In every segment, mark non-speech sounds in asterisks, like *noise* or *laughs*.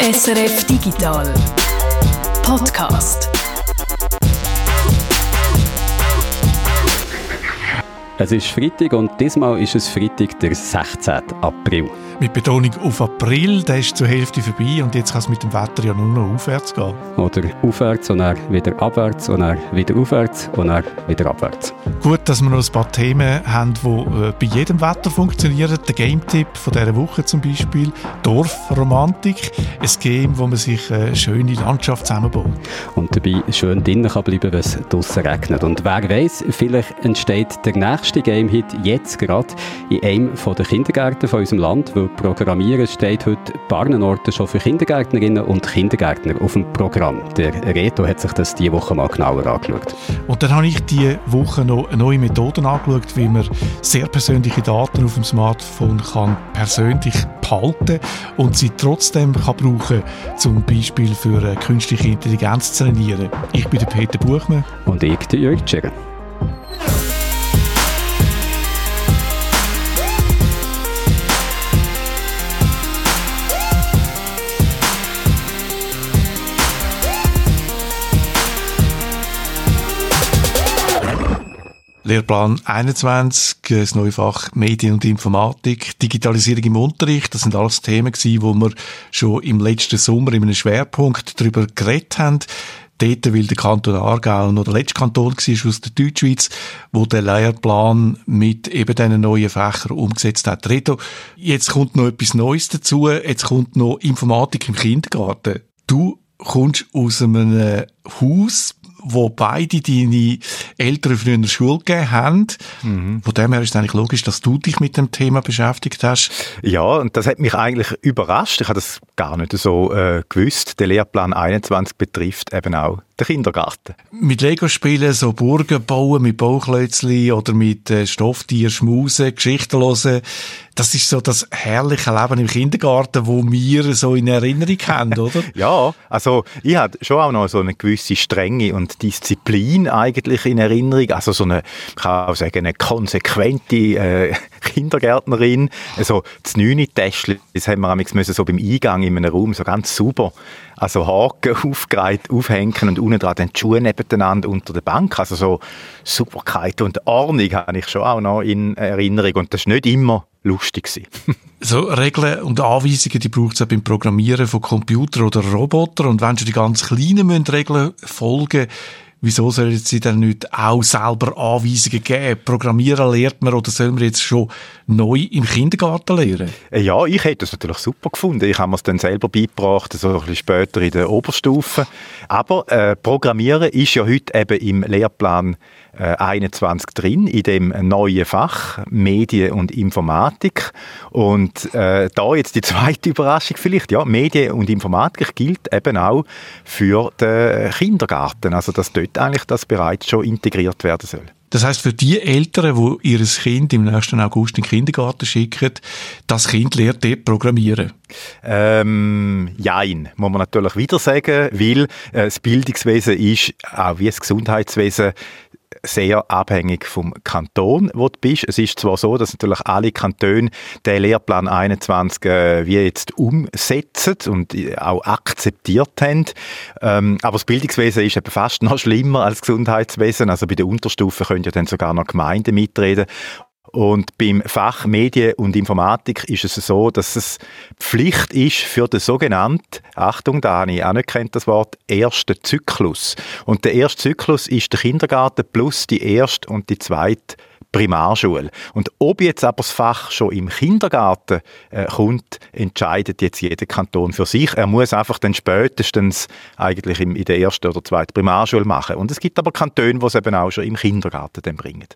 SRF Digital Podcast. Es ist Freitag und diesmal ist es Freitag, der 16. April. Mit Betonung auf April, der ist zur Hälfte vorbei und jetzt kann es mit dem Wetter ja nur noch aufwärts gehen. Oder aufwärts und dann wieder abwärts und dann wieder aufwärts und dann wieder abwärts. Gut, dass wir noch ein paar Themen haben, die äh, bei jedem Wetter funktionieren. Der Game-Tipp von dieser Woche zum Beispiel, Dorfromantik. Ein Game, wo man sich eine schöne Landschaft zusammenbaut. Und dabei schön drinnen kann bleiben, wenn es draussen regnet. Und wer weiß, vielleicht entsteht der nächste Game-Hit jetzt gerade in einem der Kindergärten von unserem Land, weil Programmieren steht heute Orten schon für Kindergärtnerinnen und Kindergärtner auf dem Programm. Der Reto hat sich das diese Woche mal genauer angeschaut. Und dann habe ich diese Woche noch neue Methoden angeschaut, wie man sehr persönliche Daten auf dem Smartphone kann persönlich behalten und sie trotzdem kann brauchen zum Beispiel für äh, künstliche Intelligenz zu trainieren. Ich bin der Peter Buchmann. Und ich, der Jörg Tschirren. Lehrplan 21, das neue Fach Medien und Informatik, Digitalisierung im Unterricht, das sind alles Themen gewesen, wo wir schon im letzten Sommer in einem Schwerpunkt darüber geredet haben. Dort, weil der Kanton Aargau noch der letzte Kanton war aus der Deutschschweiz, wo der Lehrplan mit eben diesen neuen Fächern umgesetzt hat. Reto, jetzt kommt noch etwas Neues dazu. Jetzt kommt noch Informatik im Kindergarten. Du kommst aus einem Haus, wo beide deine Eltern früher in der Schule gegeben haben. Mhm. Von dem her ist es eigentlich logisch, dass du dich mit dem Thema beschäftigt hast. Ja, und das hat mich eigentlich überrascht. Ich habe das gar nicht so äh, gewusst. Der Lehrplan 21 betrifft eben auch den Kindergarten. Mit Lego spielen, so Burgen bauen mit Bauklötzli oder mit äh, Stofftier schmusen, Geschichten hören. Das ist so das herrliche Leben im Kindergarten, wo wir so in Erinnerung haben, *laughs* oder? ja, also ich habe schon auch noch so eine gewisse Strenge und Disziplin eigentlich in Erinnerung. Also so eine, ich kann auch sagen, eine konsequente äh, Kindergärtnerin. Also das neune Täschchen, das haben wir müssen so beim Eingang in einem Raum so ganz super also Haken *laughs* aufgereiht, aufhängen und unten dran den Schuhe nebeneinander unter der Bank. Also so Sauberkeit und Ordnung habe ich schon auch noch in Erinnerung und das war nicht immer lustig. *laughs* so Regeln und Anweisungen, die braucht es auch beim Programmieren von Computern oder Robotern und wenn schon die ganz kleinen Regeln folgen wieso sollen sie dann nicht auch selber Anweisungen geben? Programmieren lernt man oder sollen wir jetzt schon neu im Kindergarten lernen? Äh, ja, ich hätte das natürlich super gefunden. Ich habe mir es dann selber beigebracht, so ein bisschen später in der Oberstufe. Aber äh, Programmieren ist ja heute eben im Lehrplan 21 drin, in dem neuen Fach Medien und Informatik. Und äh, da jetzt die *laughs* zweite Überraschung vielleicht, ja, Medien und Informatik gilt eben auch für den Kindergarten, also dass dort eigentlich das bereits schon integriert werden soll. Das heißt, für die Eltern, die ihr Kind im nächsten August in den Kindergarten schicken, das Kind lernt dort Programmieren? Ähm, jein, muss man natürlich wieder sagen, weil äh, das Bildungswesen ist, auch wie das Gesundheitswesen, sehr abhängig vom Kanton, wo du bist. Es ist zwar so, dass natürlich alle Kantone den Lehrplan 21 äh, wie jetzt umsetzen und auch akzeptiert haben, ähm, aber das Bildungswesen ist eben fast noch schlimmer als das Gesundheitswesen. Also bei der Unterstufe können ja dann sogar noch Gemeinden mitreden und beim Fach Medien und Informatik ist es so, dass es Pflicht ist für den sogenannten, Achtung Dani, auch nicht kennt das Wort, ersten Zyklus. Und der erste Zyklus ist der Kindergarten plus die erste und die zweite Primarschule. Und ob jetzt aber das Fach schon im Kindergarten äh, kommt, entscheidet jetzt jeder Kanton für sich. Er muss einfach dann spätestens eigentlich im, in der ersten oder zweiten Primarschule machen. Und es gibt aber Kantone, die es eben auch schon im Kindergarten dann bringen.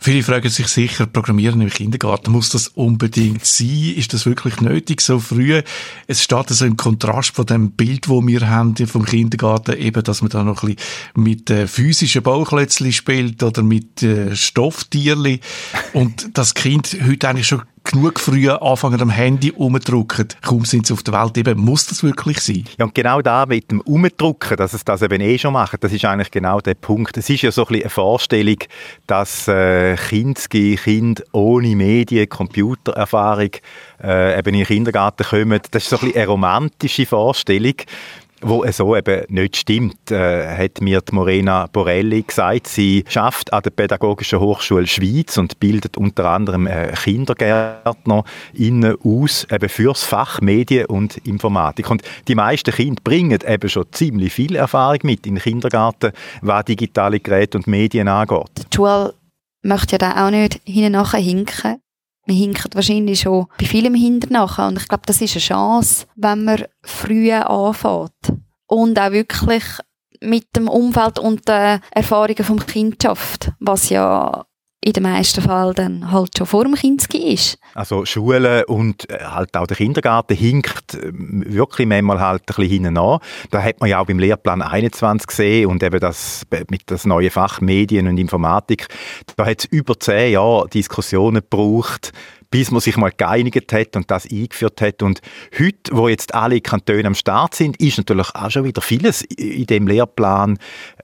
Viele fragen sich sicher, Programmieren im Kindergarten, muss das unbedingt sein? Ist das wirklich nötig so früh? Es steht also im Kontrast von dem Bild, wo wir haben vom Kindergarten, eben, dass man da noch ein bisschen mit äh, physischen Bauklötzchen spielt oder mit äh, Stofftierli und das Kind heute eigentlich schon genug früh anfangen am Handy umdrucken, kaum sind sie auf der Welt eben, muss das wirklich sein? Ja, und genau da mit dem Umdrucken, dass es das eben eh schon macht, das ist eigentlich genau der Punkt. Es ist ja so ein bisschen eine Vorstellung, dass äh, Kindsgi, Kind ohne Medien, Computererfahrung äh, eben in den Kindergarten kommen. Das ist so ein bisschen eine romantische Vorstellung wo so eben nicht stimmt, äh, hat mir die Morena Borelli gesagt. Sie schafft an der Pädagogischen Hochschule Schweiz und bildet unter anderem äh, Kindergärtner innen aus, eben fürs Fach Medien und Informatik. Und die meisten Kinder bringen eben schon ziemlich viel Erfahrung mit in den Kindergarten, was digitale Geräte und Medien angeht. Die Schule möchte ja da auch nicht hinten nachher hinken man hinkt wahrscheinlich schon bei vielem hinterher. Und ich glaube, das ist eine Chance, wenn man früh anfängt. Und auch wirklich mit dem Umfeld und den Erfahrungen vom Kind schafft, was ja in den meisten Fällen dann halt schon vor dem Kind ist. Also Schule und äh, halt auch der Kindergarten hinkt ähm, wirklich manchmal halt ein bisschen hinten an. Da hat man ja auch beim Lehrplan 21 gesehen und eben das mit das neue Fach Medien und Informatik. Da hat es über zehn Jahre Diskussionen gebraucht, bis man sich mal geeinigt hat und das eingeführt hat. Und heute, wo jetzt alle Kantone am Start sind, ist natürlich auch schon wieder vieles in dem Lehrplan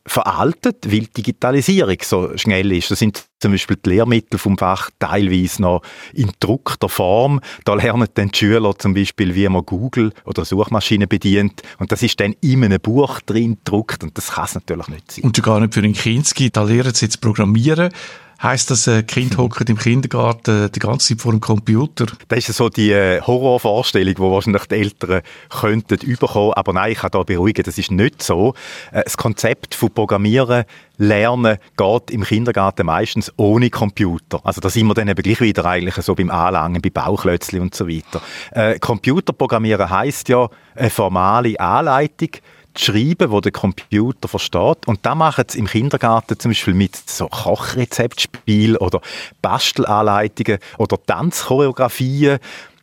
veraltet, weil die Digitalisierung so schnell ist. Das sind zum Beispiel die Lehrmittel vom Fach teilweise noch in druckter Form. Da lernen dann die Schüler zum Beispiel, wie man Google oder Suchmaschinen bedient. Und das ist dann in einem Buch drin gedruckt und das kann es natürlich nicht sein. Und gar nicht für den Kinski. Da lernen sie jetzt programmieren. Heißt das, äh, Kind hocken im Kindergarten äh, die ganze Zeit vor dem Computer? Das ist so die äh, Horrorvorstellung, die wahrscheinlich die Eltern könnten überkommen. Aber nein, ich kann da beruhigen, das ist nicht so. Äh, das Konzept von Programmieren Lernen geht im Kindergarten meistens ohne Computer. Also da sind wir dann eben gleich wieder eigentlich so beim Anlangen, bei Bauchlötzli und so weiter. Äh, Computerprogrammieren heißt ja eine formale Anleitung, schreiben, wo der Computer versteht. Und da machen sie im Kindergarten zum Beispiel mit so Kochrezeptspielen oder Bastelanleitungen oder Tanzchoreografien.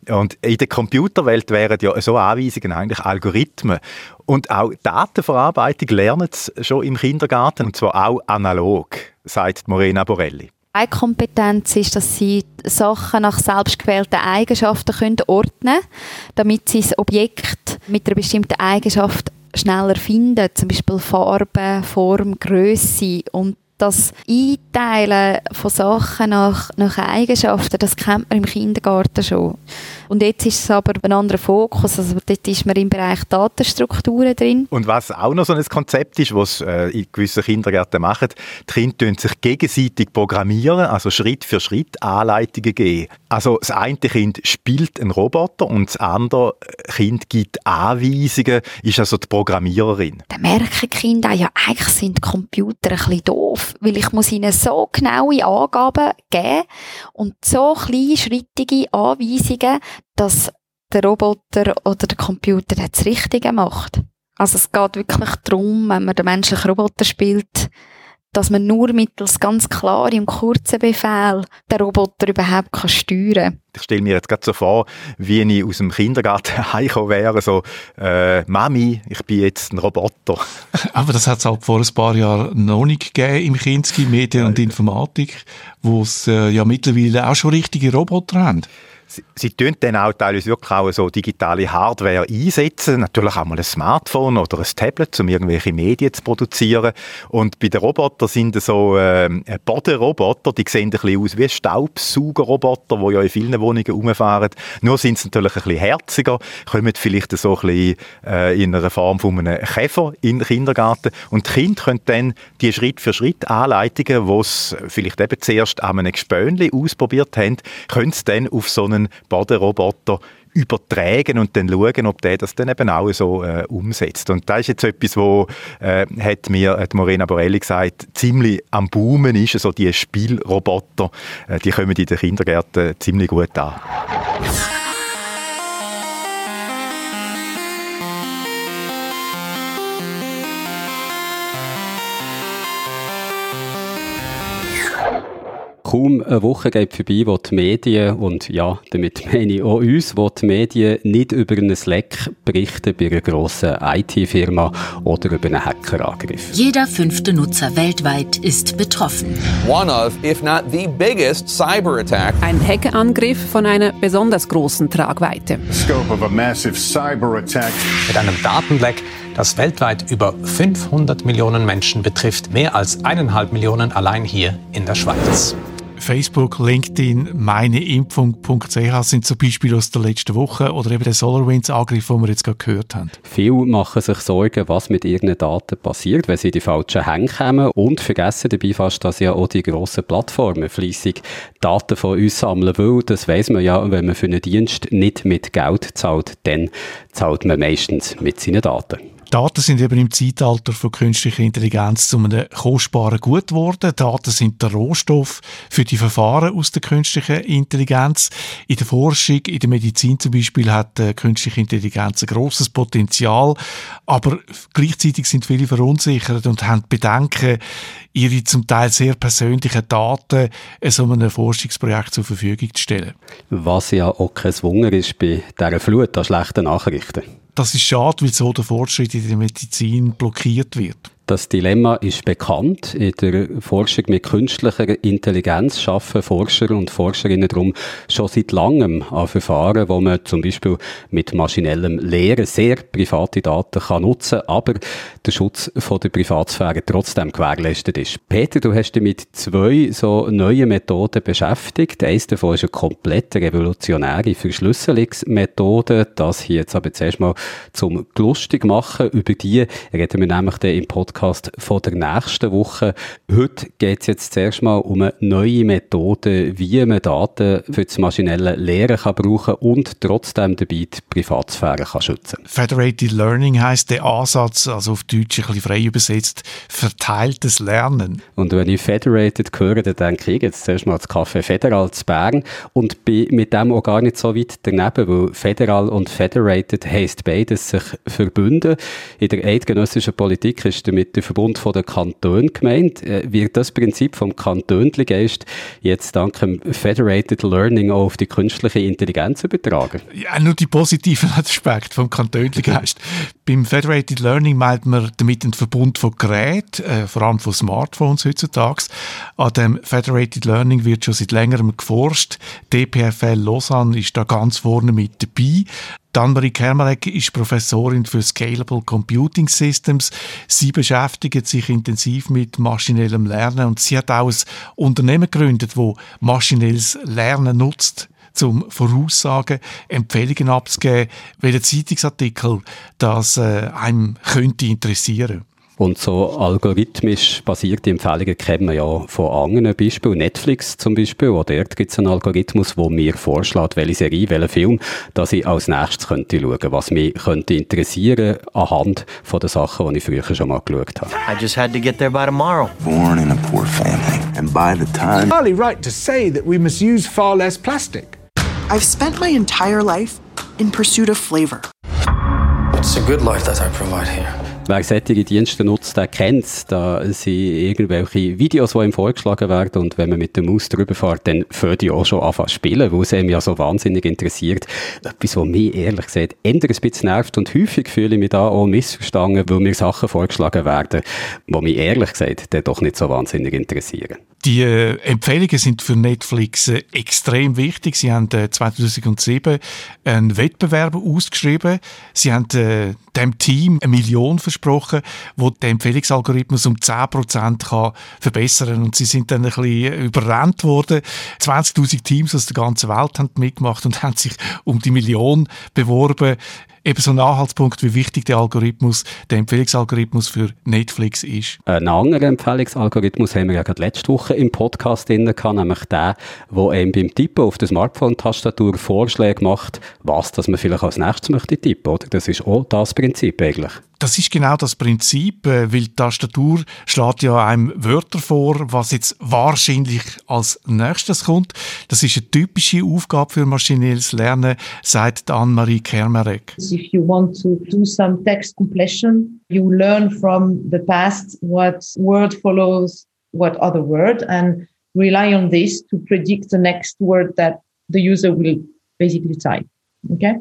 Und in der Computerwelt wären ja so Anweisungen eigentlich Algorithmen. Und auch Datenverarbeitung lernen sie schon im Kindergarten, und zwar auch analog, sagt Morena Borelli. Eine Kompetenz ist, dass sie Sachen nach selbstgewählten Eigenschaften ordnen können, damit sie das Objekt mit einer bestimmten Eigenschaft schneller finden, zum Beispiel Farbe, Form, Größe und das Einteilen von Sachen nach, nach Eigenschaften, das kennt man im Kindergarten schon. Und jetzt ist es aber ein anderer Fokus. Also dort ist man im Bereich Datenstrukturen drin. Und was auch noch so ein Konzept ist, was äh, in gewissen Kindergärten machen, die Kinder sich gegenseitig programmieren, also Schritt für Schritt Anleitungen geben. Also das eine Kind spielt einen Roboter und das andere Kind gibt Anweisungen, ist also die Programmiererin. Da merken Kinder ja, eigentlich sind Computer ein bisschen doof, weil ich muss ihnen so genaue Angaben geben und so kleinschrittige Anweisungen, dass der Roboter oder der Computer das Richtige macht. Also es geht wirklich darum, wenn man den menschlichen Roboter spielt, dass man nur mittels ganz klaren und kurzen Befehl den Roboter überhaupt kann steuern kann. Ich stelle mir jetzt gerade so vor, wie ich aus dem Kindergarten *laughs* heimgekommen wäre, so, äh, Mami, ich bin jetzt ein Roboter. *laughs* Aber das hat es halt vor ein paar Jahren noch nicht gegeben im Kinski, Medien und Informatik, wo es äh, ja mittlerweile auch schon richtige Roboter haben. Sie, tun dann auch teilweise wirklich auch so digitale Hardware einsetzen, natürlich auch mal ein Smartphone oder ein Tablet, um irgendwelche Medien zu produzieren. Und bei den Robotern sind so äh, Bodenroboter, die sehen ein bisschen aus wie Staubsaugerroboter, die ja in vielen Wohnungen rumfahren. Nur sind sie natürlich ein bisschen herziger, kommen vielleicht so ein bisschen äh, in einer Form von einem Käfer in den Kindergarten. Und die Kinder können dann die Schritt für Schritt Anleitungen, die sie vielleicht eben zuerst an einem Gespönli ausprobiert haben, können sie dann auf so einen einen Bodenroboter übertragen und dann schauen, ob der das dann eben auch so äh, umsetzt. Und das ist jetzt etwas, wo äh, hat mir hat Morena Borelli gesagt, ziemlich am Boomen ist, so also die Spielroboter, äh, die kommen in den Kindergärten ziemlich gut an. Kaum eine Woche geht vorbei, wo die Medien, und ja, damit meine ich auch uns, wo die Medien nicht über einen Slack berichten bei einer grossen IT-Firma oder über einen Hackerangriff. Jeder fünfte Nutzer weltweit ist betroffen. One of, if not the biggest cyber attack. Ein Hackerangriff von einer besonders großen Tragweite. Scope of a massive cyber attack. Mit einem Datenleck das weltweit über 500 Millionen Menschen betrifft, mehr als eineinhalb Millionen allein hier in der Schweiz. Facebook, LinkedIn, meineimpfung.ch sind zum Beispiel aus der letzten Woche oder eben der SolarWinds-Angriff, den wir jetzt gerade gehört haben. Viele machen sich Sorgen, was mit ihren Daten passiert, wenn sie in die falschen Hände kommen und vergessen dabei fast, dass ja auch die grossen Plattformen fleissig Daten von uns sammeln, weil das weiss man ja, wenn man für einen Dienst nicht mit Geld zahlt, dann zahlt man meistens mit seinen Daten. Daten sind eben im Zeitalter von künstlicher Intelligenz zu einem kostbaren Gut geworden. Daten sind der Rohstoff für die Verfahren aus der künstlichen Intelligenz. In der Forschung, in der Medizin zum Beispiel hat äh, künstliche Intelligenz ein grosses Potenzial, aber gleichzeitig sind viele verunsichert und haben Bedenken, ihre zum Teil sehr persönlichen Daten so einem Forschungsprojekt zur Verfügung zu stellen. Was ja auch kein Wunder ist bei dieser Flut an schlechten Nachrichten. Das ist schade, weil so der Fortschritt in der Medizin blockiert wird. Das Dilemma ist bekannt. In der Forschung mit künstlicher Intelligenz schaffen Forscher und Forscherinnen darum schon seit langem an Verfahren, wo man zum Beispiel mit maschinellem Lehren sehr private Daten kann nutzen kann, aber der Schutz von der Privatsphäre trotzdem gewährleistet ist. Peter, du hast dich mit zwei so neuen Methoden beschäftigt. Eines davon ist eine komplett revolutionäre Verschlüsselungsmethode. Das hier jetzt aber zuerst mal zum lustig machen. Über die reden wir nämlich dann im Podcast Podcast von der nächsten Woche. Heute geht es jetzt zuerst mal um eine neue Methode, wie man Daten für das maschinelle Lehren kann brauchen und trotzdem dabei die Privatsphäre kann schützen Federated Learning heißt der Ansatz, also auf Deutsch ein bisschen frei übersetzt, verteiltes Lernen. Und wenn ich Federated höre, dann denke ich jetzt zuerst mal das Café Federal zu Bern und bin mit dem auch gar nicht so weit daneben, weil Federal und Federated heisst beides sich verbünden. In der eidgenössischen Politik ist damit mit dem Verbund der Kantone gemeint. Äh, wird das Prinzip vom Kantönli-Geist jetzt dank dem Federated Learning auch auf die künstliche Intelligenz übertragen? Ja, nur die positiven *laughs* Aspekte vom Kantönli-Geist. Beim Federated Learning meint man damit einen Verbund von Geräten, äh, vor allem von Smartphones heutzutage. An dem Federated Learning wird schon seit längerem geforscht. DPFL Lausanne ist da ganz vorne mit dabei. Anne-Marie Kermarek ist Professorin für Scalable Computing Systems. Sie beschäftigt sich intensiv mit maschinellem Lernen und sie hat auch ein Unternehmen gegründet, wo maschinelles Lernen nutzt zum Voraussagen, Empfehlungen abzugeben, welcher Zeitungsartikel das äh, einem könnte interessieren. Und so algorithmisch basierte Empfehlungen kennen wir ja von anderen Beispielen. Netflix zum Beispiel, auch dort gibt es einen Algorithmus, der mir vorschlägt, welche Serie, welchen Film, dass ich als nächstes könnte schauen, was mich könnte interessieren anhand von den Sachen, die ich früher schon mal geschaut habe. I just had to get there by tomorrow. Born in a poor family, and by the time... It's right to say that we must use far less plastic. I've spent my entire life in pursuit of flavor. It's a good life that I provide here. Wer solche Dienste nutzt, der kennt es. Da sind irgendwelche Videos, die ihm vorgeschlagen werden und wenn man mit der Maus drüber fährt, dann fährt die auch schon anfangen spielen, weil es ihm ja so wahnsinnig interessiert. Etwas, was mich ehrlich gesagt eher ein bisschen nervt und häufig fühle ich mich da auch missverstanden, weil mir Sachen vorgeschlagen werden, die mich ehrlich gesagt dann doch nicht so wahnsinnig interessieren. Die äh, Empfehlungen sind für Netflix äh, extrem wichtig. Sie haben äh, 2007 einen Wettbewerb ausgeschrieben. Sie haben äh, dem Team eine Million versprochen, wo der Empfehlungsalgorithmus um 10% kann verbessern Und sie sind dann ein bisschen überrannt worden. 20.000 Teams aus der ganzen Welt haben mitgemacht und *laughs* haben sich um die Million beworben eben so ein Anhaltspunkt, wie wichtig der Algorithmus, der Empfehlungsalgorithmus für Netflix ist. Ein anderer Empfehlungsalgorithmus haben wir ja gerade letzte Woche im Podcast drin gehabt, nämlich der, der einem beim Tippen auf der Smartphone-Tastatur Vorschläge macht, was dass man vielleicht als nächstes möchte tippen, oder? Das ist auch das Prinzip eigentlich. Das ist genau das Prinzip, äh, weil die Tastatur schlägt ja einem Wörter vor, was jetzt wahrscheinlich als nächstes kommt. Das ist eine typische Aufgabe für maschinelles Lernen, sagt Anne-Marie Kermarek. If you want to do some text completion, you learn from the past what word follows what other word and rely on this to predict the next word that the user will basically type. Okay?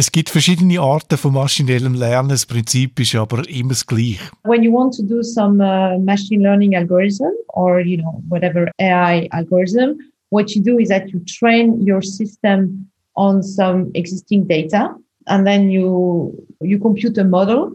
Es gibt verschiedene Arten von maschinellem Lernen. Das Prinzip ist aber immer das gleiche. When you want to do some uh, machine learning algorithm or you know whatever AI algorithm, what you do is that you train your system on some existing data, and then you you compute a model,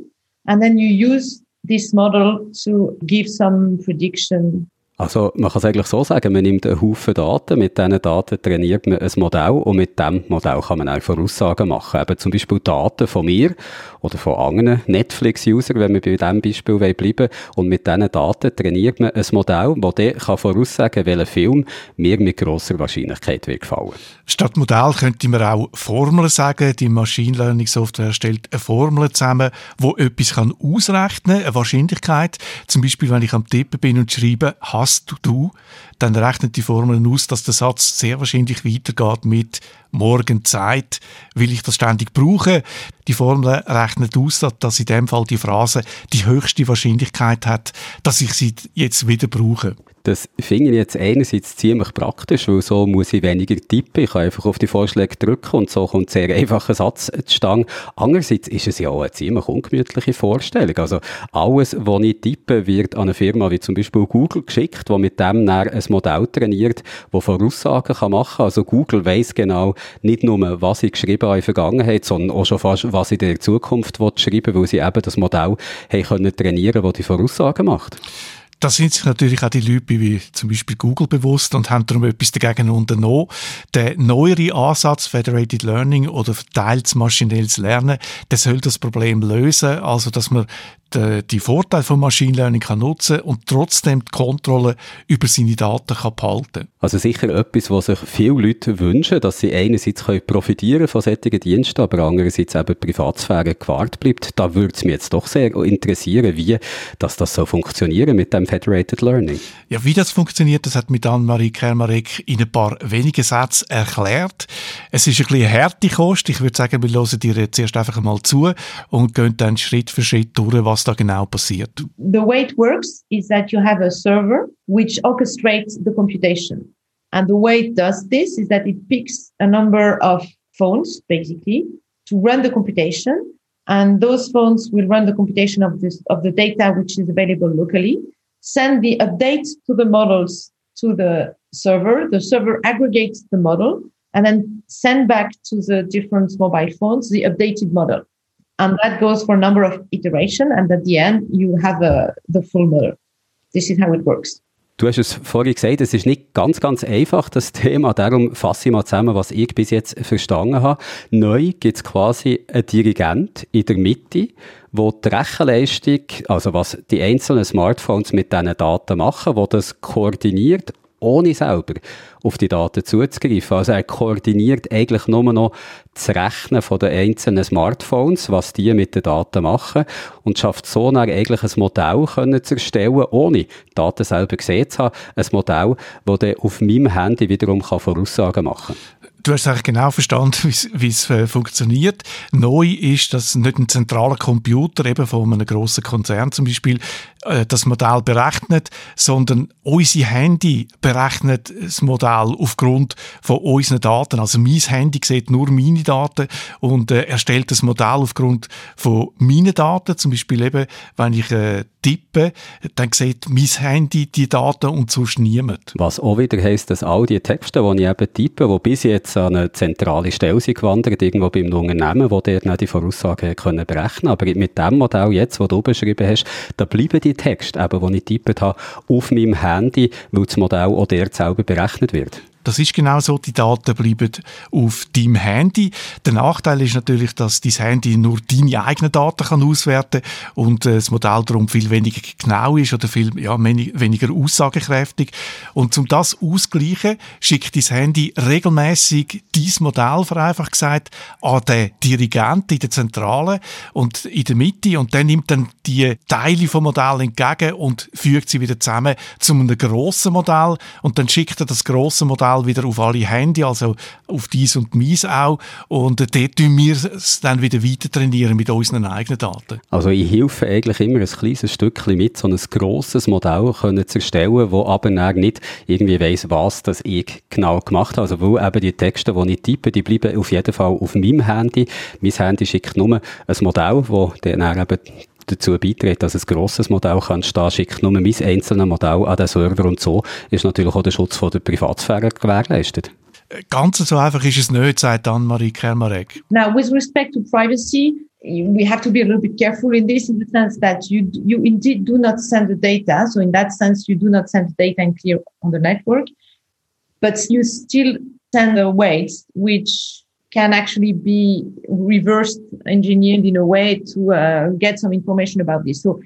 and then you use this model to give some prediction Also man kann es eigentlich so sagen, man nimmt einen Haufen Daten, mit diesen Daten trainiert man ein Modell und mit diesem Modell kann man auch Voraussagen machen. Eben zum Beispiel Daten von mir oder von anderen Netflix-Usern, wenn wir bei diesem Beispiel bleiben wollen. Und mit diesen Daten trainiert man ein Modell, das dann kann voraussagen welcher Film mir mit grosser Wahrscheinlichkeit wird gefallen. Statt Modell könnte man auch Formeln sagen. Die Machine Learning Software stellt eine Formel zusammen, wo etwas kann ausrechnen kann, eine Wahrscheinlichkeit. Zum Beispiel, wenn ich am Tippen bin und schreibe, hast du, dann rechnet die Formel aus, dass der Satz sehr wahrscheinlich weitergeht mit morgen Zeit, will ich das ständig brauchen. Die Formel rechnet aus, dass in dem Fall die Phrase die höchste Wahrscheinlichkeit hat, dass ich sie jetzt wieder brauche. Das finde ich jetzt einerseits ziemlich praktisch, weil so muss ich weniger tippen. Ich kann einfach auf die Vorschläge drücken und so kommt sehr einfacher Satz zustande. Andererseits ist es ja auch eine ziemlich ungemütliche Vorstellung. Also alles, was ich tippe, wird an eine Firma wie zum Beispiel Google geschickt, die mit dem dann ein Modell trainiert, das Voraussagen kann machen kann. Also Google weiß genau nicht nur, was ich geschrieben habe in der Vergangenheit, sondern auch schon fast, was ich in der Zukunft schreiben will, weil sie eben das Modell haben können trainieren, das die Voraussagen macht. Da sind sich natürlich auch die Leute wie zum Beispiel Google bewusst und haben darum etwas dagegen unternommen. Der neuere Ansatz Federated Learning oder verteiltes maschinelles Lernen, der soll das Problem lösen, also dass man die, die Vorteile von Machine Learning kann nutzen und trotzdem die Kontrolle über seine Daten kann behalten. Also sicher etwas, was sich viele Leute wünschen, dass sie einerseits können profitieren von solchen Diensten, aber andererseits eben die Privatsphäre gewahrt bleibt. Da würde es mich jetzt doch sehr interessieren, wie dass das so funktionieren mit dem Federated Learning. Ja, wie das funktioniert, das hat mit Anne-Marie Kermarek in ein paar wenigen Sätzen erklärt. Es ist ein bisschen eine harte Kost. Ich würde sagen, wir hören dir zuerst einfach mal zu und gehen dann Schritt für Schritt durch, was passiert. The way it works is that you have a server which orchestrates the computation. And the way it does this is that it picks a number of phones, basically, to run the computation. And those phones will run the computation of this, of the data which is available locally, send the updates to the models to the server. The server aggregates the model and then send back to the different mobile phones the updated model. And that goes for a number of iteration. And at the end, you have a, the full model. This is how it works. Du hast es vorhin gesagt, es ist nicht ganz, ganz einfach, das Thema. Darum fasse ich mal zusammen, was ich bis jetzt verstanden habe. Neu gibt es quasi einen Dirigent in der Mitte, wo die Rechenleistung, also was die einzelnen Smartphones mit diesen Daten machen, wo das koordiniert ohne selber auf die Daten zuzugreifen. Also er koordiniert eigentlich nur noch das Rechnen von den einzelnen Smartphones, was die mit den Daten machen und schafft so dann eigentlich ein Modell können zu erstellen, ohne die Daten selber gesehen zu haben. Ein Modell, das dann auf meinem Handy wiederum Voraussagen machen kann. Du hast eigentlich genau verstanden, *laughs* wie es äh, funktioniert. Neu ist, dass nicht ein zentraler Computer eben von einem grossen Konzern zum Beispiel äh, das Modell berechnet, sondern unser Handy berechnet das Modell aufgrund von unseren Daten. Also mein Handy sieht nur meine Daten und äh, erstellt das Modell aufgrund von meinen Daten. Zum Beispiel eben, wenn ich äh, tippe, dann sieht mein Handy die Daten und sonst niemand. Was auch wieder heisst, dass all die Texte, die ich eben tippe, die bis jetzt an eine zentrale Stelle sind gewandert, irgendwo beim Unternehmen, wo der die Voraussagen können berechnen Aber mit dem Modell jetzt, das du beschrieben hast, da bleiben die Texte, eben, die ich getippt habe, auf meinem Handy, weil das Modell auch der selber berechnet wird. Das ist genau so, die Daten bleiben auf deinem Handy. Der Nachteil ist natürlich, dass dein Handy nur deine eigenen Daten kann auswerten und äh, das Modell darum viel weniger genau ist oder viel ja, weniger aussagekräftig. Und um das auszugleichen, schickt dein Handy regelmäßig dein Modell, vereinfacht gesagt, an den Dirigenten in der Zentrale und in der Mitte und der nimmt dann die Teile vom Modell entgegen und fügt sie wieder zusammen zu einem grossen Modell und dann schickt er das grosse Modell Modell wieder auf alle Handy, also auf dies und meins auch. Und äh, dort tun wir es dann wieder weiter trainieren mit unseren eigenen Daten. Also ich helfe eigentlich immer ein kleines Stückchen mit, so ein grosses Modell können zu erstellen, wo aber nicht irgendwie weiss, was das ich genau gemacht habe. Also weil eben die Texte, die ich tippe, die bleiben auf jeden Fall auf meinem Handy. Mein Handy schickt nur ein Modell, wo dann eben dazu beiträgt, dass ein grosses Modell kann stehen, schickt nur mein einzelnes Modell an den Server und so ist natürlich auch der Schutz von der Privatsphäre gewährleistet. Ganz so einfach ist es nicht, sagt Anne-Marie Kermarek. Now, with respect to privacy, we have to be a little bit careful in this in the sense that you you indeed do not send the data. So in that sense, you do not send the data and clear on the network, but you still send the weights which can actually be reversed engineered in a way to uh, get some information about this. So,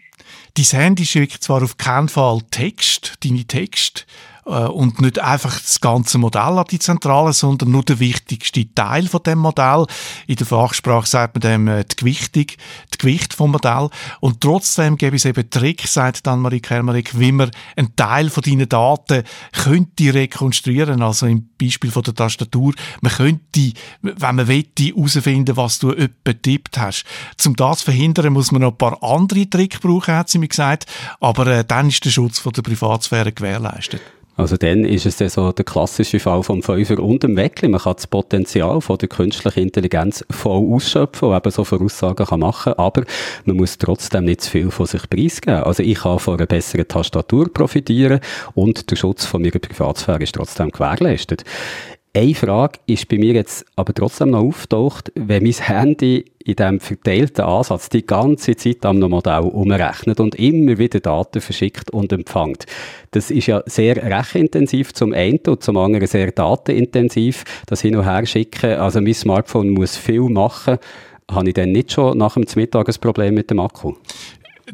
Dein Handy schickt zwar auf keinen Fall Text, deine Text, und nicht einfach das ganze Modell an die Zentrale, sondern nur der wichtigste Teil von dem Modell. In der Fachsprache sagt man dem äh, die Gewichtung, die Gewicht vom Modell. Und trotzdem gäbe es eben Trick, sagt dann Marie Kermerik, wie man einen Teil von deinen Daten könnte rekonstruieren. Also im Beispiel von der Tastatur. Man könnte, wenn man wette, herausfinden, was du etwa tippt hast. Zum das verhindern, muss man noch ein paar andere Tricks brauchen, hat sie mir gesagt. Aber äh, dann ist der Schutz von der Privatsphäre gewährleistet. Also dann ist es dann so der klassische Fall vom Fünfer und dem Weckli. Man kann das Potenzial von der künstlichen Intelligenz voll ausschöpfen und eben so Voraussagen kann machen, aber man muss trotzdem nicht zu viel von sich preisgeben. Also ich kann von einer besseren Tastatur profitieren und der Schutz von meiner Privatsphäre ist trotzdem gewährleistet. Eine Frage ist bei mir jetzt aber trotzdem noch auftaucht, wenn mein Handy in diesem verteilten Ansatz die ganze Zeit am Modell umrechnet und immer wieder Daten verschickt und empfängt. Das ist ja sehr rechenintensiv zum einen und zum anderen sehr datenintensiv, das hin und her schicken. Also mein Smartphone muss viel machen. Habe ich denn nicht schon nach dem Mittag ein Problem mit dem Akku?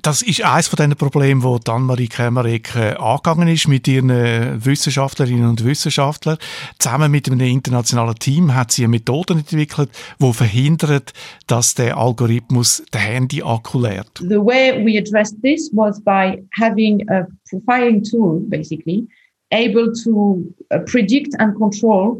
Das ist eines von den Problemen, wo Anne-Marie Kämmerek äh, angegangen ist mit ihren äh, Wissenschaftlerinnen und Wissenschaftlern. Zusammen mit einem internationalen Team hat sie eine Methode entwickelt, die verhindert, dass der Algorithmus den Handy-Akku leert. The way we addressed this was by having a profiling tool, basically, able to uh, predict and control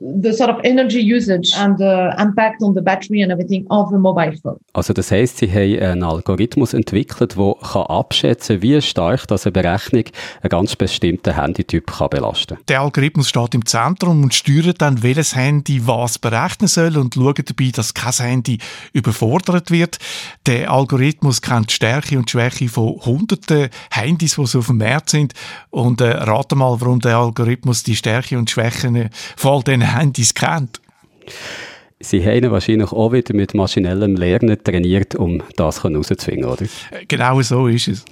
the sort of energy usage and the impact on the battery and everything of the mobile phone. Also das heißt, sie haben einen Algorithmus entwickelt, der kann abschätzen, wie stark das eine Berechnung einen ganz bestimmten Handytyp kann belasten. Der Algorithmus steht im Zentrum und steuert dann, welches Handy was berechnen soll und schaut dabei, dass kein Handy überfordert wird. Der Algorithmus kennt die Stärke und Schwäche von hunderten Handys, die so auf dem Markt sind und äh, rate mal, warum der Algorithmus die Stärke und Schwächen von all diesen Handys kennt. Sie haben wahrscheinlich auch wieder mit maschinellem Lernen trainiert, um das herauszufinden, oder? Genau so ist es.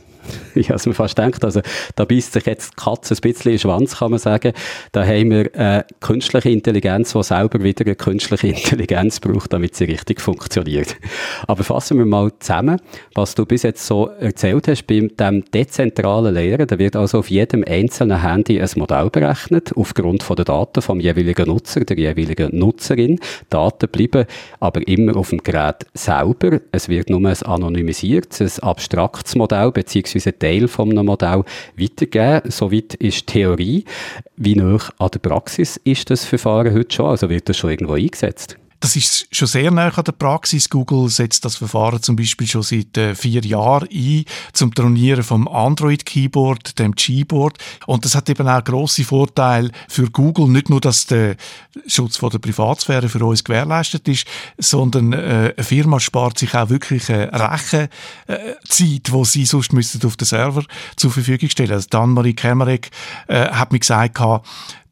Ja, also man fast denkt, also da beißt sich jetzt die Katze ein bisschen in den Schwanz, kann man sagen. Da haben wir eine künstliche Intelligenz, die selber wieder eine künstliche *laughs* Intelligenz braucht, damit sie richtig funktioniert. Aber fassen wir mal zusammen, was du bis jetzt so erzählt hast, bei dem dezentralen Lehren, da wird also auf jedem einzelnen Handy ein Modell berechnet, aufgrund von den Daten vom jeweiligen Nutzer, der jeweiligen Nutzerin. Daten bleiben aber immer auf dem Gerät selber. Es wird nur ein anonymisiertes, ein abstraktes Modell, beziehungsweise beziehungsweise Teil von einem Modell weitergeben. Soweit ist Theorie. Wie nah an der Praxis ist das Verfahren heute schon? Also wird das schon irgendwo eingesetzt? Das ist schon sehr nah an der Praxis. Google setzt das Verfahren zum Beispiel schon seit äh, vier Jahren ein zum Trainieren vom Android-Keyboard, dem Gboard. Und das hat eben auch grosse Vorteile für Google. Nicht nur, dass der Schutz von der Privatsphäre für uns gewährleistet ist, sondern äh, eine Firma spart sich auch wirklich eine Rechenzeit, äh, wo sie sonst müssten auf den Server zur Verfügung stellen. Also Dan-Marie Kemerek äh, hat mir gesagt,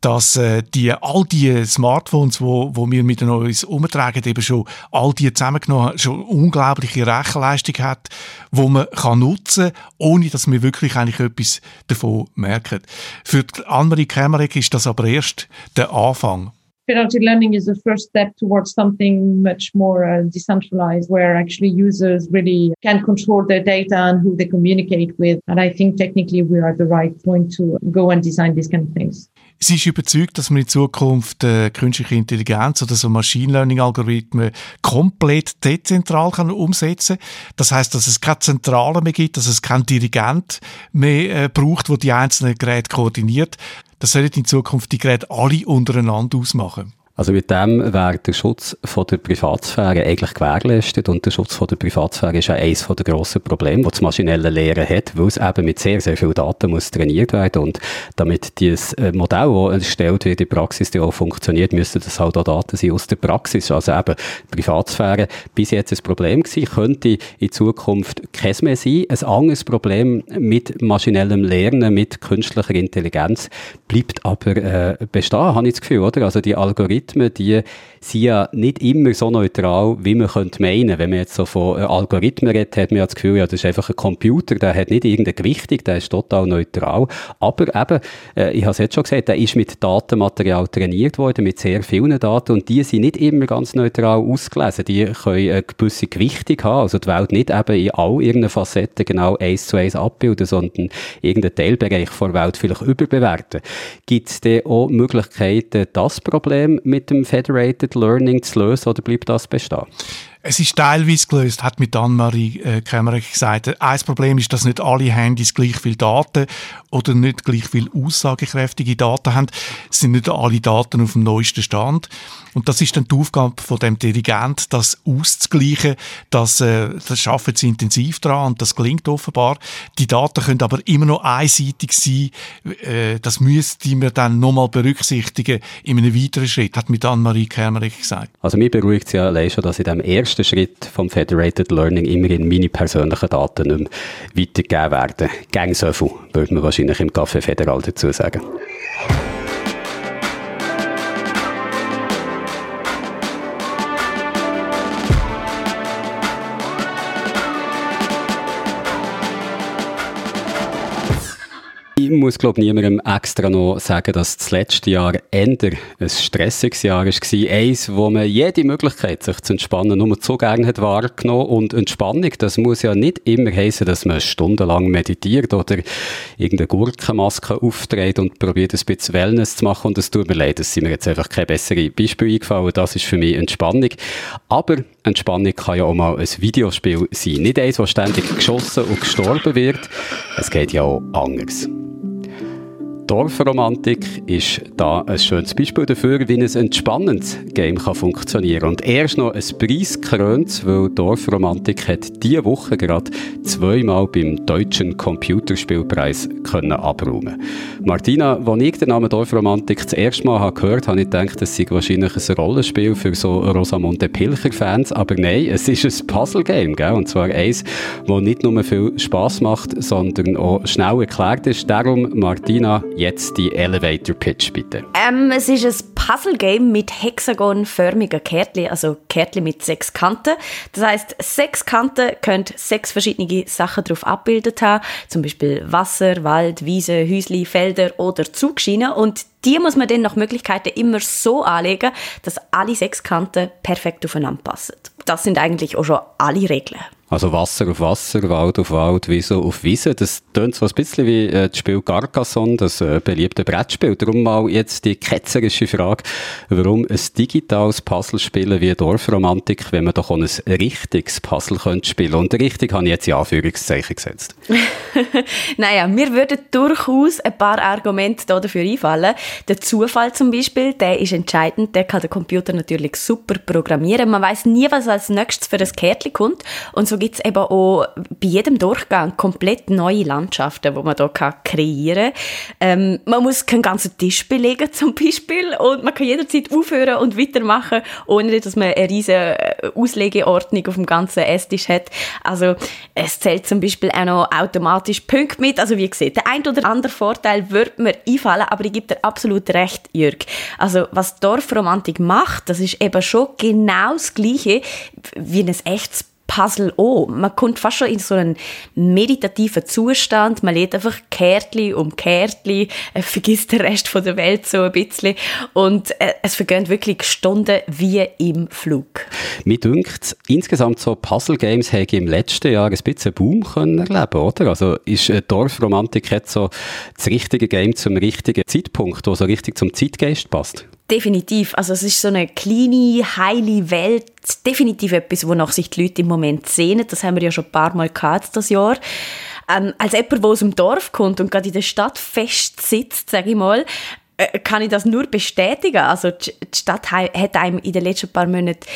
dass äh, die, all die Smartphones, wo, wo wir mit uns umtragen, eben schon all die zusammengenommen schon unglaubliche Rechenleistung hat, wo man kann nutzen, ohne dass wir wirklich eigentlich etwas davon merken. Für Anne-Marie Kämmerek ist das aber erst der Anfang. Federated learning is the first step towards something much more uh, decentralized, where actually users really can control their data and who they communicate with. And I think technically we are at the right point to go and design these kind of things. Sie ist überzeugt, dass man in Zukunft äh, künstliche Intelligenz oder so Machine Learning Algorithmen komplett dezentral kann umsetzen. Das heißt, dass es keine Zentrale mehr gibt, dass es keinen Dirigent mehr äh, braucht, wo die einzelnen Geräte koordiniert. Das sollen in Zukunft die Geräte alle untereinander ausmachen. Also mit dem wäre der Schutz von der Privatsphäre eigentlich gewährleistet und der Schutz von der Privatsphäre ist ja eines der grossen Probleme, das das maschinelle Lehren hat, weil es eben mit sehr, sehr viel Daten muss trainiert werden und damit dieses äh, Modell, das erstellt wird in der Praxis, die auch funktioniert, müssen das halt auch Daten sein aus der Praxis. Also eben Privatsphäre bis jetzt ein Problem gewesen, könnte in Zukunft kein mehr sein. Ein anderes Problem mit maschinellem Lernen, mit künstlicher Intelligenz bleibt aber äh, bestehen, habe ich das Gefühl, oder? Also die Algorithmen Algorithmen, die sind ja nicht immer so neutral, wie man könnte meinen. Wenn man jetzt so von äh, Algorithmen redet, hat man ja das Gefühl, ja, das ist einfach ein Computer, der hat nicht irgendeine Gewichtung, der ist total neutral. Aber eben, äh, ich habe es jetzt schon gesagt, der ist mit Datenmaterial trainiert worden, mit sehr vielen Daten und die sind nicht immer ganz neutral ausgelesen. Die können eine gewisse Gewichtung haben, also die Welt nicht eben in all ihren Facetten genau eins zu eins abbilden, sondern irgendeinen Teilbereich der Welt vielleicht überbewerten. Gibt es denn auch Möglichkeiten, das Problem mit dem Federated Learning zu lösen oder bleibt das bestehen? Es ist teilweise gelöst, hat mit Anne-Marie äh, Kämmerich gesagt. Ein Problem ist, dass nicht alle Handys gleich viel Daten oder nicht gleich viel aussagekräftige Daten haben. Es sind nicht alle Daten auf dem neuesten Stand. Und das ist dann die Aufgabe von dem Dirigent, das auszugleichen. Das, äh, das arbeiten sie intensiv dran und das gelingt offenbar. Die Daten können aber immer noch einseitig sein. Äh, das müsste man dann nochmal berücksichtigen in einem weiteren Schritt, hat mit Anne-Marie Kämmerich gesagt. Also mir beruhigt es ja allein schon, dass in dem ersten ersten Schritt vom Federated Learning immerhin meine persönlichen Daten nicht mehr weitergegeben werden. Gang so viel, würde man wahrscheinlich im Café Federal dazu sagen. Ich muss, glaube niemandem extra noch sagen, dass das letzte Jahr eher ein stressiges Jahr war. Eins, wo man jede Möglichkeit, sich zu entspannen, nur zu gerne hat wahrgenommen. Und Entspannung, das muss ja nicht immer heißen, dass man stundenlang meditiert oder irgendeine Gurkenmaske aufträgt und probiert, ein bisschen Wellness zu machen. Und es tut mir leid, es sind mir jetzt einfach keine besseren Beispiele eingefallen. Das ist für mich Entspannung. Aber Entspannung kann ja auch mal ein Videospiel sein. Nicht eins, das ständig geschossen und gestorben wird. Es geht ja auch anders. Dorfromantik ist da ein schönes Beispiel dafür, wie ein entspannendes Game kann funktionieren Und erst noch ein Preis krönt, weil Dorfromantik hat diese Woche gerade zweimal beim Deutschen Computerspielpreis können abräumen. Martina, als ich den Namen Dorfromantik das erste Mal habe gehört habe, ich gedacht, es sei wahrscheinlich ein Rollenspiel für so Rosamunde Pilcher-Fans, aber nein, es ist ein Puzzle-Game, und zwar eins, das nicht nur viel Spaß macht, sondern auch schnell erklärt ist. Darum, Martina, Jetzt die Elevator Pitch, bitte. Ähm, es ist ein Puzzle-Game mit hexagonförmigen Kärtchen, also Kärtchen mit sechs Kanten. Das heißt, sechs Kanten können sechs verschiedene Sachen darauf abgebildet haben. Zum Beispiel Wasser, Wald, Wiese, Häusli, Felder oder Zugschienen. Und die muss man dann nach Möglichkeiten immer so anlegen, dass alle sechs Kanten perfekt aufeinander passen. Das sind eigentlich auch schon alle Regeln. Also Wasser auf Wasser, Wald auf Wald, Wiese auf Wiese. Das tönt so ein bisschen wie äh, das Spiel Carcassonne, das äh, beliebte Brettspiel. Darum mal jetzt die ketzerische Frage, warum ein digitales Puzzle spielen wie Dorfromantik, wenn man doch auch ein richtiges Puzzle könnte spielen Und richtig habe ich jetzt in Anführungszeichen gesetzt. *laughs* naja, mir würden durchaus ein paar Argumente dafür einfallen. Der Zufall zum Beispiel, der ist entscheidend. Der kann der Computer natürlich super programmieren. Man weiß nie, was als nächstes für das Kärtchen kommt. Und so so gibt es eben auch bei jedem Durchgang komplett neue Landschaften, die man hier kreieren kann. Ähm, man muss keinen ganzen Tisch belegen zum Beispiel und man kann jederzeit aufhören und weitermachen, ohne dass man eine riesige äh, Auslegeordnung auf dem ganzen Esstisch hat. Also es zählt zum Beispiel auch noch automatisch Punkte mit. Also wie gesagt, der ein oder andere Vorteil wird mir einfallen, aber ich gebe dir absolut recht, Jürg. Also was Dorfromantik macht, das ist eben schon genau das Gleiche wie ein echtes Puzzle auch. Man kommt fast schon in so einen meditativen Zustand. Man lädt einfach Kärtli um Kärtli, äh, vergisst den Rest von der Welt so ein bisschen und äh, es vergehen wirklich Stunden wie im Flug. Mir dünkt insgesamt so Puzzle-Games hätte im letzten Jahr ein bisschen Boom können erleben, oder? Also ist äh, Dorfromantik jetzt so das richtige Game zum richtigen Zeitpunkt, wo so richtig zum Zeitgeist passt? Definitiv. Also es ist so eine kleine, heile Welt. Definitiv etwas, wonach sich die Leute im Moment sehnen. Das haben wir ja schon ein paar Mal gehabt das Jahr. Ähm, als jemand, der aus dem Dorf kommt und gerade in der Stadt fest sitzt, sage ich mal, äh, kann ich das nur bestätigen. Also die Stadt hat einem in den letzten paar Monaten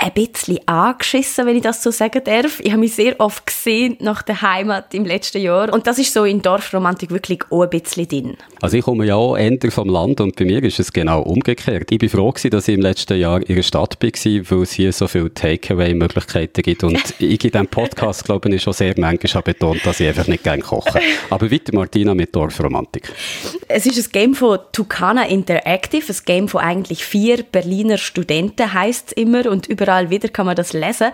ein bisschen angeschissen, wenn ich das so sagen darf. Ich habe mich sehr oft gesehen nach der Heimat im letzten Jahr. Und das ist so in Dorfromantik wirklich auch ein bisschen drin. Also ich komme ja auch eher vom Land und bei mir ist es genau umgekehrt. Ich bin froh gewesen, dass ich im letzten Jahr in der Stadt war, weil es hier so viele Takeaway-Möglichkeiten gibt. Und *laughs* ich in diesem Podcast, glaube ich, schon sehr manchmal betont, dass ich einfach nicht gerne koche. Aber weiter, Martina, mit Dorfromantik. Es ist ein Game von Tucana Interactive, ein Game von eigentlich vier Berliner Studenten, heisst es immer. Und überall wieder kann man das lesen.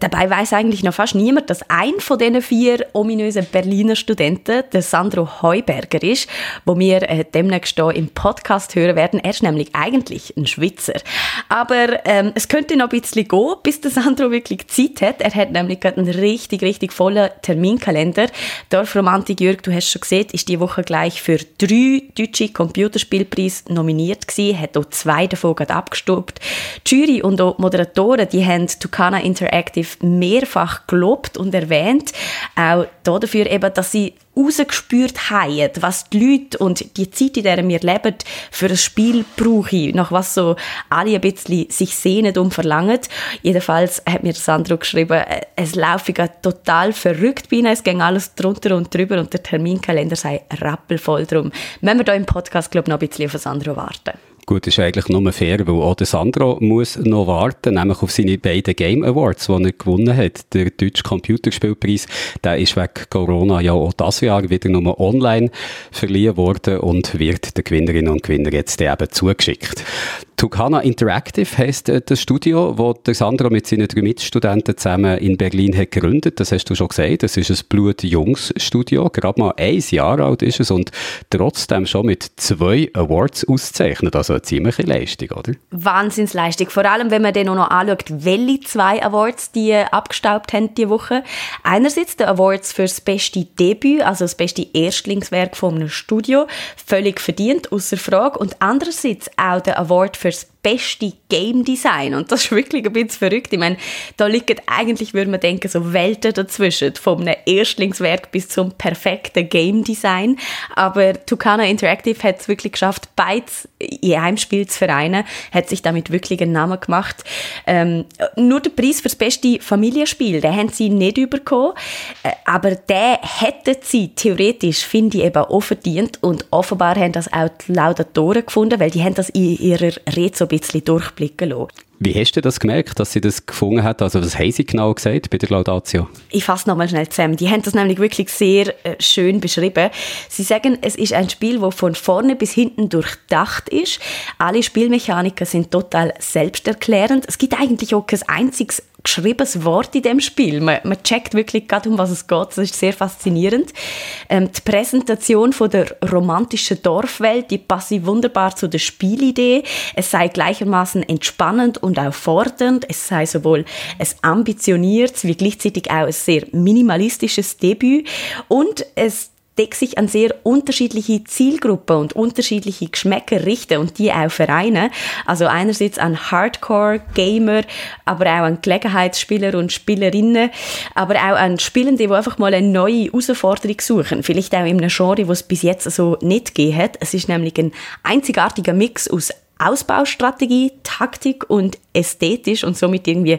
Dabei weiß eigentlich noch fast niemand, dass ein von diesen vier ominösen Berliner Studenten der Sandro Heuberger ist, wo wir äh, demnächst hier im Podcast hören werden. Er ist nämlich eigentlich ein Schweizer. Aber ähm, es könnte noch ein bisschen gehen, bis der Sandro wirklich Zeit hat. Er hat nämlich gerade einen richtig, richtig vollen Terminkalender. Dorfromantik, Jörg, du hast schon gesehen, ist die Woche gleich für drei deutsche Computerspielpreise nominiert gewesen, hat auch zwei davon gerade abgestobt. Die Jury und auch Moderatoren Moderatoren, die haben Tucana Interactive mehrfach gelobt und erwähnt, auch dafür eben, dass sie rausgespürt haben, was die Leute und die Zeit, in der wir leben, für ein Spiel brauchen, nach was so alle ein bisschen sich sehnen und verlangen. Jedenfalls hat mir Sandro geschrieben, es laufe total verrückt ihnen, es ging alles drunter und drüber und der Terminkalender sei rappelvoll. Darum müssen wir hier im Podcast, glaube ich, noch ein bisschen auf Sandro warten. Gut, ist eigentlich nur fair, weil auch der Sandro muss noch warten, nämlich auf seine beiden Game Awards, die er gewonnen hat. Der Deutsche Computerspielpreis, der ist wegen Corona ja auch das Jahr wieder nur online verliehen worden und wird den Gewinnerinnen und Gewinnern jetzt eben zugeschickt. Tucana Interactive heisst äh, das Studio, wo der Sandro mit seinen drei Mitstudenten zusammen in Berlin hat gegründet. Das hast du schon gesagt. Das ist ein blutjungs Studio. Gerade mal ein Jahr alt ist es und trotzdem schon mit zwei Awards auszeichnet. Also eine ziemliche Leistung, oder? Wahnsinnsleistung. Vor allem, wenn man dann noch anschaut, welche zwei Awards die abgestaubt haben diese Woche. Einerseits der Awards für das beste Debüt, also das beste Erstlingswerk von einem Studio. Völlig verdient, außer Frage. Und andererseits auch der Award für fürs beste Game Design. Und das ist wirklich ein bisschen verrückt. Ich meine, da liegen eigentlich, würde man denken, so Welten dazwischen. Vom Erstlingswerk bis zum perfekten Game Design. Aber Tucana Interactive hat es wirklich geschafft, beides in einem Spiel zu vereinen. Hat sich damit wirklich einen Namen gemacht. Ähm, nur der Preis für das beste Familienspiel, den haben sie nicht bekommen. Äh, aber der hätten sie theoretisch, finde ich, eben auch verdient. Und offenbar haben das auch die Laudatoren gefunden, weil die haben das in ihrer ein bisschen durchblicken lassen. Wie hast du das gemerkt, dass sie das gefunden hat? Also was haben sie genau gesagt bei der Laudatio? Ich fasse nochmal schnell zusammen. Die haben das nämlich wirklich sehr äh, schön beschrieben. Sie sagen, es ist ein Spiel, das von vorne bis hinten durchdacht ist. Alle Spielmechaniker sind total selbsterklärend. Es gibt eigentlich auch kein einziges geschriebenes Wort in dem Spiel. Man, man checkt wirklich gerade, um was es geht. Das ist sehr faszinierend. Ähm, die Präsentation von der romantischen Dorfwelt, die passt wunderbar zu der Spielidee. Es sei gleichermaßen entspannend und auch fordernd. Es sei sowohl ein ambitioniertes wie gleichzeitig auch ein sehr minimalistisches Debüt und es deckt sich an sehr unterschiedliche Zielgruppen und unterschiedliche Geschmäcker richten und die auch vereinen. Also einerseits an Hardcore-Gamer, aber auch an Gelegenheitsspieler und Spielerinnen, aber auch an Spielende, die einfach mal eine neue Herausforderung suchen. Vielleicht auch in einem Genre, was es bis jetzt so nicht gegeben hat. Es ist nämlich ein einzigartiger Mix aus Ausbaustrategie, Taktik und ästhetisch und somit irgendwie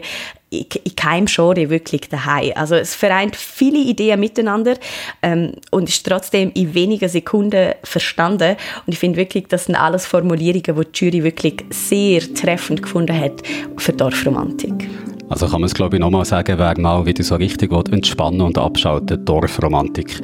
in keinem Genre wirklich daheim. Also es vereint viele Ideen miteinander ähm, und ist trotzdem in wenigen Sekunden verstanden. Und ich finde wirklich, das sind alles Formulierungen, die die Jury wirklich sehr treffend gefunden hat für Dorfromantik. Also kann man es glaube ich nochmal sagen, wer mal wieder so richtig will, entspannen und abschalten, Dorfromantik.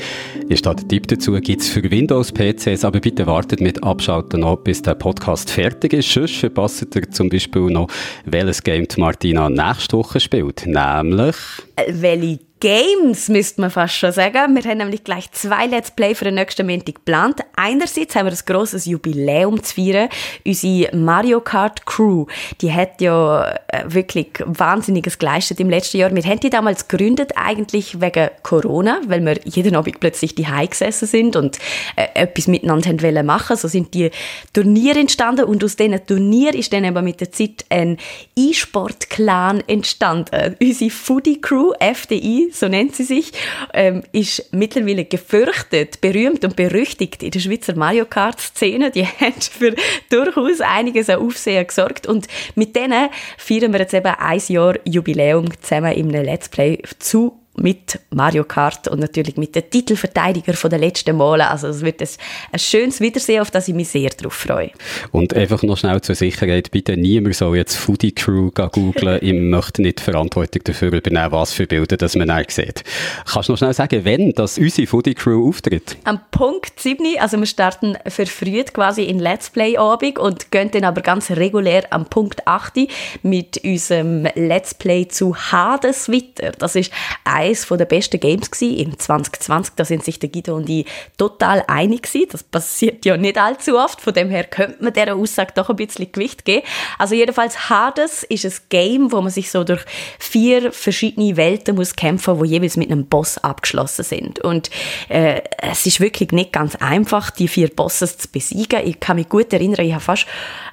Ist da der Tipp dazu, gibt es für Windows-PCs, aber bitte wartet mit Abschalten noch, bis der Podcast fertig ist. Sonst verpasst ihr zum Beispiel noch, welches Game Martina nächste Woche spielt, nämlich... Äh, welche Games, müsste man fast schon sagen. Wir haben nämlich gleich zwei Let's Play für den nächsten Montag geplant. Einerseits haben wir ein grosses Jubiläum zu feiern. Unsere Mario Kart Crew, die hat ja äh, wirklich Wahnsinniges geleistet im letzten Jahr. Wir haben die damals gegründet, eigentlich wegen Corona, weil wir jeden Abend plötzlich die gesessen sind und äh, etwas miteinander haben wollen machen. So sind die Turniere entstanden und aus diesen Turnieren ist dann aber mit der Zeit ein E-Sport-Clan entstanden. Unsere Foodie Crew, FDI, so nennt sie sich, ähm, ist mittlerweile gefürchtet, berühmt und berüchtigt in der Schweizer Mario Kart-Szene. Die *laughs* hat für durchaus einiges an Aufsehen gesorgt und mit denen feiern wir jetzt eben ein Jahr Jubiläum zusammen in einem Let's Play zu mit Mario Kart und natürlich mit den Titelverteidiger von den letzten Male. Also es wird ein, ein schönes Wiedersehen, auf das ich mich sehr darauf freue. Und einfach noch schnell zur Sicherheit, bitte niemand soll jetzt Foodie Crew googeln. ich möchte nicht Verantwortung dafür übernehmen, was für Bilder das man dann sieht. Kannst du noch schnell sagen, wenn das unsere Foodie Crew auftritt? Am Punkt 7, also wir starten verfrüht quasi in Let's Play Abend und gehen dann aber ganz regulär am Punkt 8 mit unserem Let's Play zu Hades weiter. Das ist ein eines der besten Games gewesen im 2020. Da sind sich der Guido und ich total einig gewesen. Das passiert ja nicht allzu oft. Von dem her könnte man dieser Aussage doch ein bisschen Gewicht geben. Also jedenfalls Hades ist ein Game, wo man sich so durch vier verschiedene Welten muss kämpfen, wo jeweils mit einem Boss abgeschlossen sind. Und äh, es ist wirklich nicht ganz einfach, die vier Bosses zu besiegen. Ich kann mich gut erinnern, ich habe fast,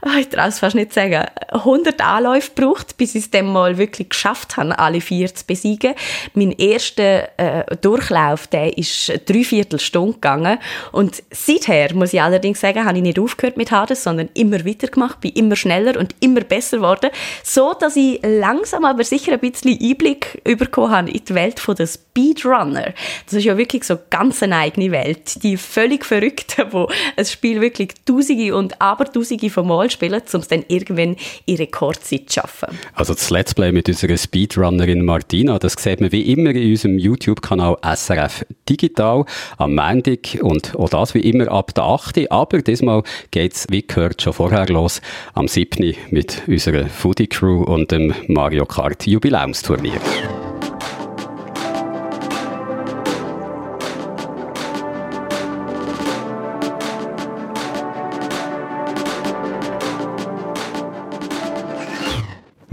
oh, ich traue fast nicht sagen, 100 Anläufe gebraucht, bis ich es dann mal wirklich geschafft habe, alle vier zu besiegen. Mein erster äh, Durchlauf, der ist dreiviertel Stunde gegangen. Und seither, muss ich allerdings sagen, habe ich nicht aufgehört mit Hades, sondern immer wieder gemacht, bin immer schneller und immer besser geworden. So, dass ich langsam aber sicher ein bisschen Einblick bekommen habe in die Welt der Speedrunner. Das ist ja wirklich so ganz eine eigene Welt. Die völlig Verrückten, die ein Spiel wirklich Tausende und Abertausende von Mal spielen, um es dann irgendwann in Rekordzeit zu schaffen. Also das Let's Play mit unserer Speedrunnerin Martina, das sieht man wie immer immer in unserem YouTube-Kanal SRF Digital am Montag und auch das wie immer ab der 8. Aber diesmal geht es, wie gehört, schon vorher los, am 7. mit unserer Foodie Crew und dem Mario Kart Jubiläumsturnier.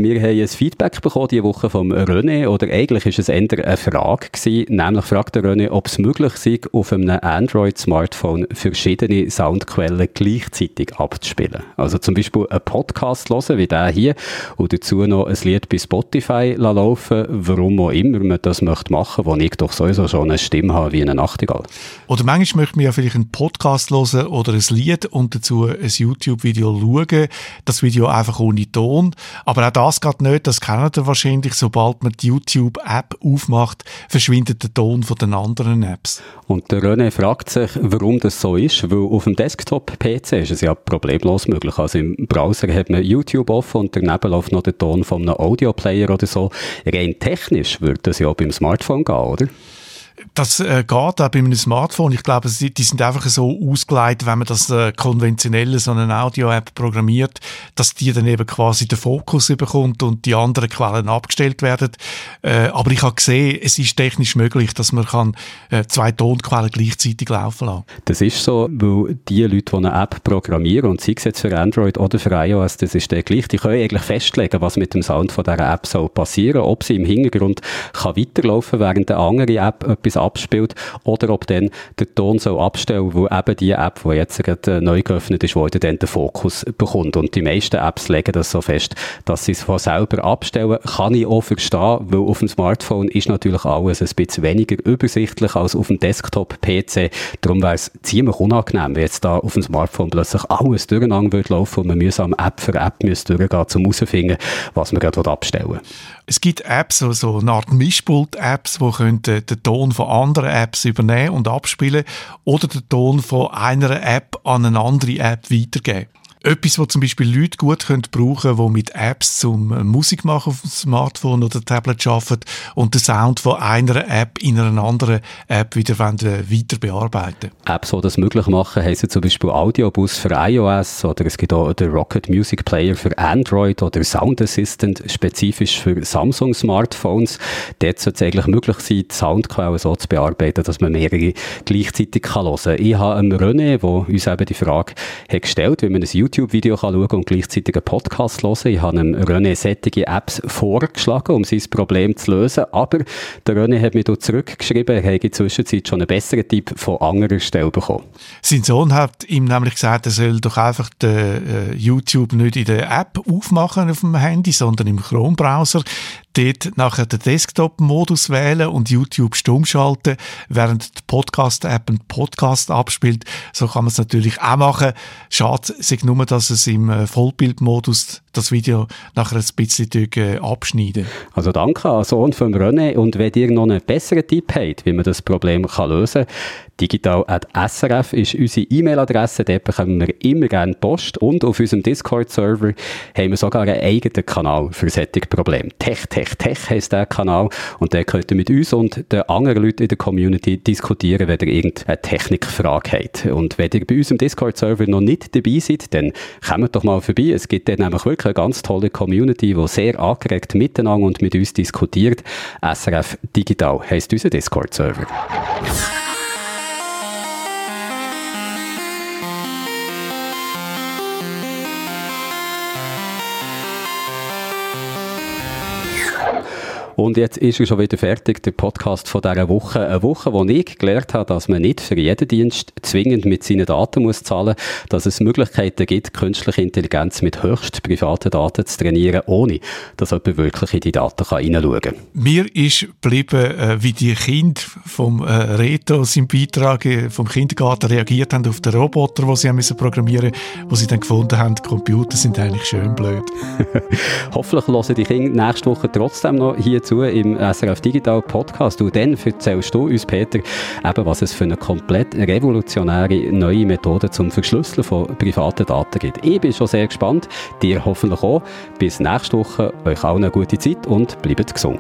Wir haben ein Feedback bekommen diese Woche vom René, oder eigentlich ist es eher eine Frage gewesen, nämlich der René, ob es möglich sei, auf einem Android-Smartphone verschiedene Soundquellen gleichzeitig abzuspielen. Also zum Beispiel einen Podcast hören, wie der hier, und dazu noch ein Lied bei Spotify laufen, warum auch immer man das möchte machen, wo ich doch sowieso schon eine Stimme habe wie eine Nachtigall. Oder manchmal möchte man ja vielleicht einen Podcast hören oder ein Lied und dazu ein YouTube-Video schauen, das Video einfach ohne Ton, aber auch das geht nicht, das kennt ihr wahrscheinlich. Sobald man die YouTube-App aufmacht, verschwindet der Ton von den anderen Apps. Und der René fragt sich, warum das so ist, weil auf dem Desktop-PC ist es ja problemlos möglich. Also im Browser hat man YouTube offen und daneben läuft noch der Ton von einem Audio-Player oder so. Rein technisch würde das ja auch beim Smartphone gehen, oder? Das äh, geht auch bei einem Smartphone. Ich glaube, die, die sind einfach so ausgeleitet, wenn man das äh, konventionelle, so eine Audio-App programmiert, dass die dann eben quasi den Fokus bekommt und die anderen Quellen abgestellt werden. Äh, aber ich habe gesehen, es ist technisch möglich, dass man kann, äh, zwei Tonquellen gleichzeitig laufen lassen. Das ist so, weil die Leute, die eine App programmieren, und sei es jetzt für Android oder für iOS, das ist der gleich, die können eigentlich festlegen, was mit dem Sound von dieser App soll passieren, ob sie im Hintergrund kann weiterlaufen, während eine andere App etwas abspielt oder ob dann der Ton so abstellen, wo eben die App, die jetzt gerade äh, neu geöffnet ist, wo dann den Fokus bekommt. Und die meisten Apps legen das so fest, dass sie es von selber abstellen. Kann ich auch verstehen, weil auf dem Smartphone ist natürlich alles ein bisschen weniger übersichtlich als auf dem Desktop-PC. Darum wäre es ziemlich unangenehm, wenn jetzt da auf dem Smartphone plötzlich alles durcheinander würde laufen und man mühsam App für App müsste durchgehen, um herauszufinden, was man gerade abstellen will. Es gibt Apps, so, so eine Art Mischpult-Apps, die den, den Ton von anderen Apps übernehmen und abspielen oder den Ton von einer App an eine andere App weitergeben. Etwas, was zum Beispiel Leute gut können brauchen können, die mit Apps zum Musik machen auf dem Smartphone oder Tablet arbeiten und den Sound von einer App in einer anderen App wieder weiter bearbeiten Apps, die das möglich machen, heißen zum Beispiel Audiobus für iOS oder es gibt auch den Rocket Music Player für Android oder Sound Assistant spezifisch für Samsung Smartphones. Dort sollte es eigentlich möglich sein, die Soundquellen so zu bearbeiten, dass man mehrere gleichzeitig kann hören kann. Ich habe einem René, der uns eben die Frage hat gestellt, wie man ein YouTube-Video schauen und gleichzeitig einen Podcast hören. Ich habe René sättige Apps vorgeschlagen, um sein Problem zu lösen, aber der René hat mir zurückgeschrieben, er hätte in der Zwischenzeit schon einen besseren Tipp von anderer Stelle bekommen. Sein Sohn hat ihm nämlich gesagt, er soll doch einfach den, äh, YouTube nicht in der App aufmachen auf dem Handy, sondern im Chrome-Browser dort nachher den Desktop-Modus wählen und YouTube stumm schalten, während die Podcast-App einen Podcast abspielt. So kann man es natürlich auch machen. Schade ist nur, dass es im äh, Vollbildmodus das Video nachher ein bisschen äh, abschneiden. Also danke an Sohn von René und wenn ihr noch einen besseren Tipp habt, wie man das Problem kann lösen kann, digital.srf ist unsere E-Mail-Adresse, dort bekommen wir immer gerne Post und auf unserem Discord-Server haben wir sogar einen eigenen Kanal für solche Probleme. Tech, Tech, Tech heisst der Kanal und der könnt ihr mit uns und den anderen Leuten in der Community diskutieren, wenn ihr irgendeine Technikfrage habt. Und wenn ihr bei unserem Discord-Server noch nicht dabei seid, dann kommt doch mal vorbei. Es gibt dort nämlich wirklich eine ganz tolle Community, die sehr angeregt miteinander und mit uns diskutiert. SRF Digital heisst unser Discord-Server. Und jetzt ist er schon wieder fertig, der Podcast von dieser Woche. Eine Woche, wo ich gelernt habe, dass man nicht für jeden Dienst zwingend mit seinen Daten muss zahlen muss, dass es Möglichkeiten gibt, künstliche Intelligenz mit höchst privaten Daten zu trainieren, ohne dass jemand wirklich in die Daten hineinschauen kann. Mir ist geblieben, äh, wie die Kinder vom äh, Reto, seinem Beitrag äh, vom Kindergarten reagiert haben auf den Roboter, den sie haben müssen programmieren mussten, wo sie dann gefunden haben, Computer sind eigentlich schön blöd. *laughs* Hoffentlich hören die Kinder nächste Woche trotzdem noch hier zu im SRF Digital Podcast. Und dann erzählst du uns, Peter, eben, was es für eine komplett revolutionäre neue Methode zum Verschlüsseln von privaten Daten gibt. Ich bin schon sehr gespannt, dir hoffentlich auch. Bis nächste Woche, euch allen eine gute Zeit und bleibt gesund.